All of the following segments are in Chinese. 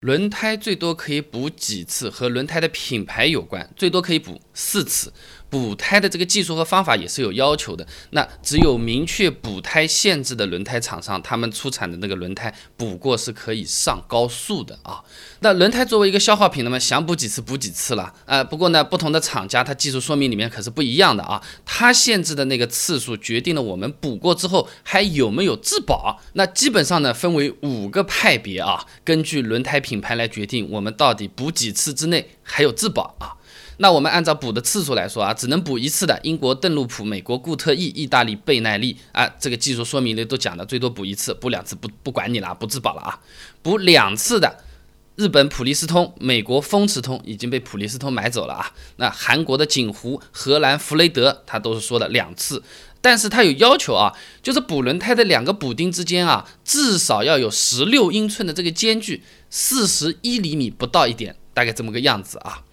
轮胎最多可以补几次，和轮胎的品牌有关，最多可以补。四次。补胎的这个技术和方法也是有要求的。那只有明确补胎限制的轮胎厂商，他们出产的那个轮胎补过是可以上高速的啊。那轮胎作为一个消耗品，那么想补几次补几次了啊。不过呢，不同的厂家它技术说明里面可是不一样的啊。它限制的那个次数决定了我们补过之后还有没有质保。那基本上呢分为五个派别啊，根据轮胎品牌来决定我们到底补几次之内还有质保啊。那我们按照补的次数来说啊，只能补一次的，英国邓禄普、美国固特异、意大利倍耐力啊，这个技术说明里都讲的，最多补一次，补两次不不管你了，不质保了啊。补两次的，日本普利司通、美国风驰通已经被普利司通买走了啊。那韩国的锦湖、荷兰弗雷德，他都是说的两次，但是它有要求啊，就是补轮胎的两个补丁之间啊，至少要有十六英寸的这个间距，四十一厘米不到一点，大概这么个样子啊。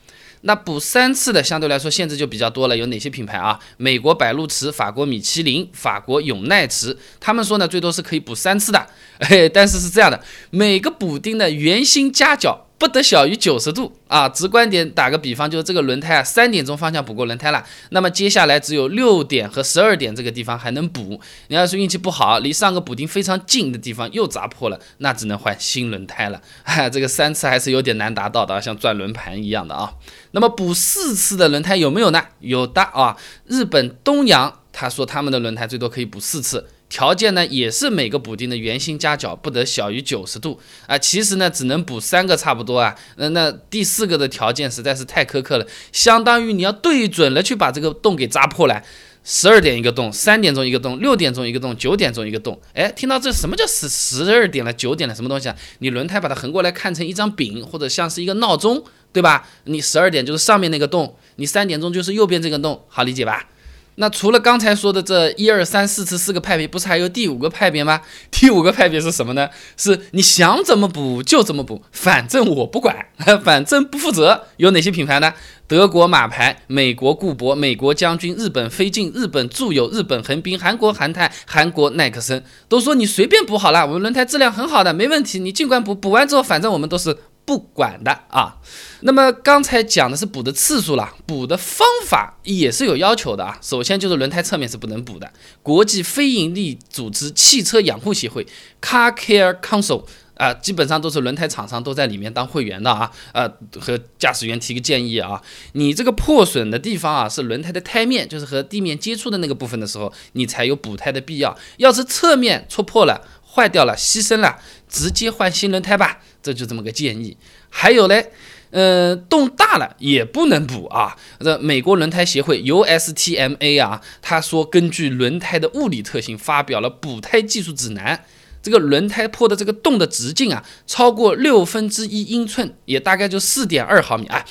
那补三次的相对来说限制就比较多了，有哪些品牌啊？美国百路驰、法国米其林、法国永耐驰，他们说呢最多是可以补三次的，哎，但是是这样的，每个补丁的圆心夹角。不得小于九十度啊！直观点打个比方，就是这个轮胎啊，三点钟方向补过轮胎了，那么接下来只有六点和十二点这个地方还能补。你要是运气不好，离上个补丁非常近的地方又砸破了，那只能换新轮胎了。哈，这个三次还是有点难达到的，像转轮盘一样的啊。那么补四次的轮胎有没有呢？有的啊，日本东洋他说他们的轮胎最多可以补四次。条件呢，也是每个补丁的圆心夹角不得小于九十度啊。其实呢，只能补三个差不多啊。那那第四个的条件实在是太苛刻了，相当于你要对准了去把这个洞给扎破了。十二点一个洞，三点钟一个洞，六点钟一个洞，九点钟一个洞。哎，听到这什么叫十十二点了，九点了，什么东西啊？你轮胎把它横过来看成一张饼，或者像是一个闹钟，对吧？你十二点就是上面那个洞，你三点钟就是右边这个洞，好理解吧？那除了刚才说的这一二三四次四个派别，不是还有第五个派别吗？第五个派别是什么呢？是你想怎么补就怎么补，反正我不管，反正不负责。有哪些品牌呢？德国马牌、美国固铂、美国将军、日本飞进、日本住友、日本横滨、韩国韩泰、韩国耐克森，都说你随便补好了，我们轮胎质量很好的，没问题，你尽管补。补完之后，反正我们都是。不管的啊，那么刚才讲的是补的次数了，补的方法也是有要求的啊。首先就是轮胎侧面是不能补的。国际非营利组织汽车养护协会 （Car Care Council） 啊，基本上都是轮胎厂商都在里面当会员的啊。呃，和驾驶员提个建议啊，你这个破损的地方啊，是轮胎的胎面，就是和地面接触的那个部分的时候，你才有补胎的必要。要是侧面戳破了、坏掉了、牺牲了，直接换新轮胎吧。这就这么个建议，还有嘞，呃，洞大了也不能补啊。这美国轮胎协会 USTMA 啊，他说根据轮胎的物理特性发表了补胎技术指南。这个轮胎破的这个洞的直径啊，超过六分之一英寸，也大概就四点二毫米啊，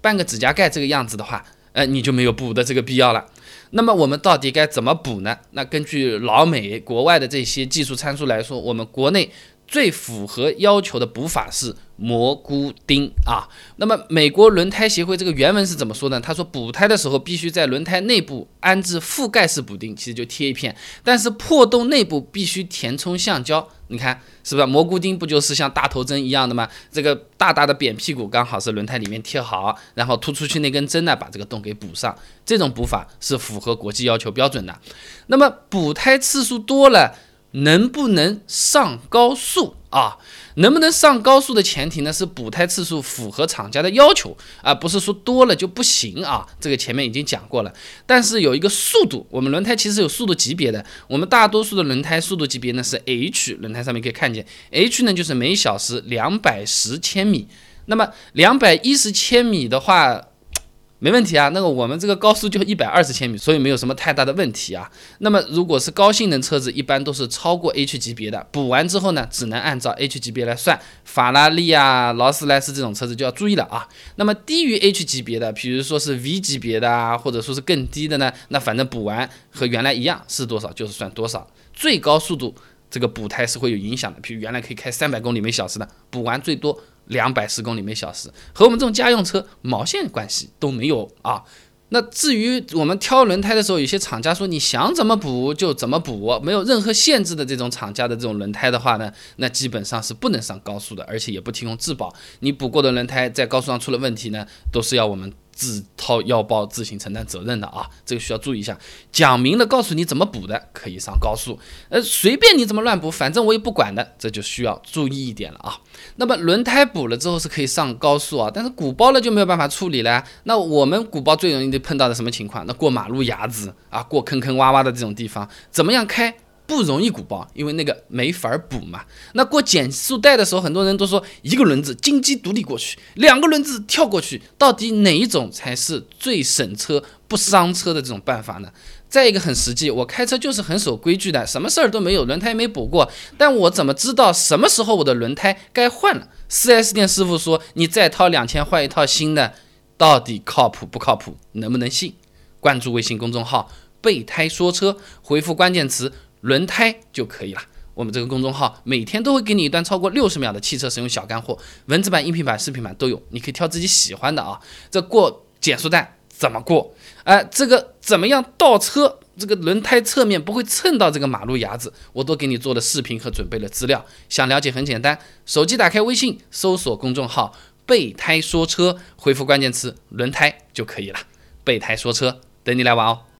半个指甲盖这个样子的话，呃，你就没有补的这个必要了。那么我们到底该怎么补呢？那根据老美国外的这些技术参数来说，我们国内。最符合要求的补法是蘑菇钉啊。那么美国轮胎协会这个原文是怎么说呢？他说补胎的时候必须在轮胎内部安置覆盖式补丁，其实就贴一片，但是破洞内部必须填充橡胶。你看是不是蘑菇钉不就是像大头针一样的吗？这个大大的扁屁股刚好是轮胎里面贴好，然后突出去那根针呢把这个洞给补上。这种补法是符合国际要求标准的。那么补胎次数多了。能不能上高速啊？能不能上高速的前提呢是补胎次数符合厂家的要求啊，不是说多了就不行啊。这个前面已经讲过了。但是有一个速度，我们轮胎其实有速度级别的。我们大多数的轮胎速度级别呢是 H，轮胎上面可以看见，H 呢就是每小时两百十千米。那么两百一十千米的话。没问题啊，那个我们这个高速就一百二十千米，所以没有什么太大的问题啊。那么如果是高性能车子，一般都是超过 H 级别的，补完之后呢，只能按照 H 级别来算。法拉利啊、劳斯莱斯这种车子就要注意了啊。那么低于 H 级别的，比如说是 V 级别的啊，或者说是更低的呢，那反正补完和原来一样是多少就是算多少。最高速度这个补胎是会有影响的，比如原来可以开三百公里每小时的，补完最多。两百十公里每小时和我们这种家用车毛线关系都没有啊！那至于我们挑轮胎的时候，有些厂家说你想怎么补就怎么补，没有任何限制的这种厂家的这种轮胎的话呢，那基本上是不能上高速的，而且也不提供质保。你补过的轮胎在高速上出了问题呢，都是要我们。自掏腰包自行承担责任的啊，这个需要注意一下。讲明了告诉你怎么补的，可以上高速。呃，随便你怎么乱补，反正我也不管的，这就需要注意一点了啊。那么轮胎补了之后是可以上高速啊，但是鼓包了就没有办法处理了。那我们鼓包最容易碰到的什么情况？那过马路牙子啊，过坑坑洼洼的这种地方，怎么样开？不容易鼓包，因为那个没法补嘛。那过减速带的时候，很多人都说一个轮子金鸡独立过去，两个轮子跳过去，到底哪一种才是最省车不伤车的这种办法呢？再一个很实际，我开车就是很守规矩的，什么事儿都没有，轮胎没补过，但我怎么知道什么时候我的轮胎该换了？4S 店师傅说你再掏两千换一套新的，到底靠谱不靠谱？能不能信？关注微信公众号“备胎说车”，回复关键词。轮胎就可以了。我们这个公众号每天都会给你一段超过六十秒的汽车使用小干货，文字版、音频版、视频版都有，你可以挑自己喜欢的啊。这过减速带怎么过？哎，这个怎么样倒车？这个轮胎侧面不会蹭到这个马路牙子，我都给你做了视频和准备了资料。想了解很简单，手机打开微信，搜索公众号“备胎说车”，回复关键词“轮胎”就可以了。备胎说车，等你来玩哦。